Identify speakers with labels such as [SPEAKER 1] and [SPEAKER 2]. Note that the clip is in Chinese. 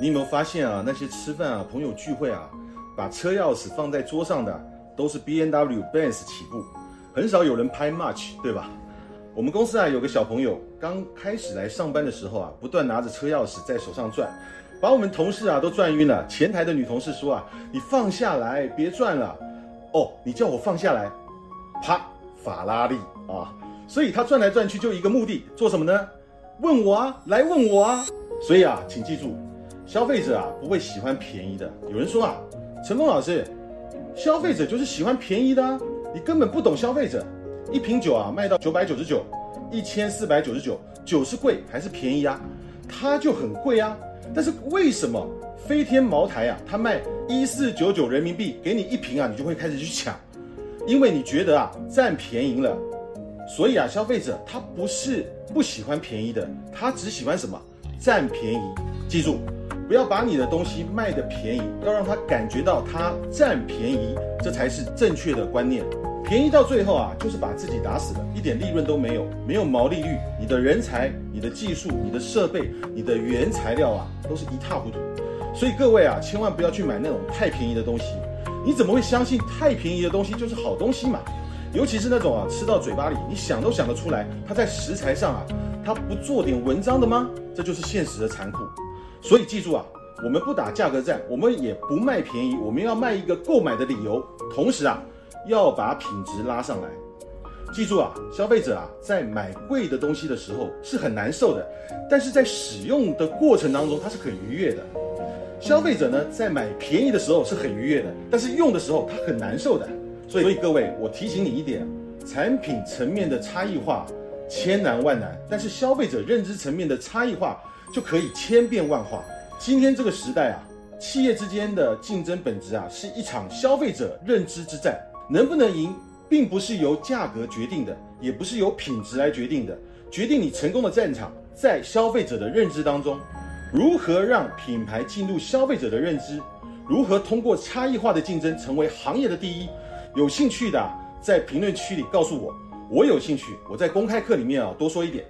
[SPEAKER 1] 你有没有发现啊？那些吃饭啊、朋友聚会啊，把车钥匙放在桌上的都是 B N W Benz 起步，很少有人拍 March，对吧？我们公司啊有个小朋友刚开始来上班的时候啊，不断拿着车钥匙在手上转，把我们同事啊都转晕了。前台的女同事说啊：“你放下来，别转了。”哦，你叫我放下来，啪，法拉利啊！所以他转来转去就一个目的，做什么呢？问我啊，来问我啊！所以啊，请记住。消费者啊不会喜欢便宜的。有人说啊，陈峰老师，消费者就是喜欢便宜的啊，你根本不懂消费者。一瓶酒啊卖到九百九十九，一千四百九十九，酒是贵还是便宜啊？它就很贵啊。但是为什么飞天茅台啊，它卖一四九九人民币给你一瓶啊，你就会开始去抢？因为你觉得啊占便宜了。所以啊，消费者他不是不喜欢便宜的，他只喜欢什么？占便宜。记住。不要把你的东西卖的便宜，要让他感觉到他占便宜，这才是正确的观念。便宜到最后啊，就是把自己打死了，一点利润都没有，没有毛利率，你的人才、你的技术、你的设备、你的原材料啊，都是一塌糊涂。所以各位啊，千万不要去买那种太便宜的东西。你怎么会相信太便宜的东西就是好东西嘛？尤其是那种啊，吃到嘴巴里，你想都想得出来，它在食材上啊，它不做点文章的吗？这就是现实的残酷。所以记住啊，我们不打价格战，我们也不卖便宜，我们要卖一个购买的理由。同时啊，要把品质拉上来。记住啊，消费者啊，在买贵的东西的时候是很难受的，但是在使用的过程当中，它是很愉悦的。消费者呢，在买便宜的时候是很愉悦的，但是用的时候他很难受的。所以各位，我提醒你一点，产品层面的差异化千难万难，但是消费者认知层面的差异化。就可以千变万化。今天这个时代啊，企业之间的竞争本质啊，是一场消费者认知之战。能不能赢，并不是由价格决定的，也不是由品质来决定的。决定你成功的战场，在消费者的认知当中。如何让品牌进入消费者的认知？如何通过差异化的竞争成为行业的第一？有兴趣的在评论区里告诉我，我有兴趣。我在公开课里面啊多说一点。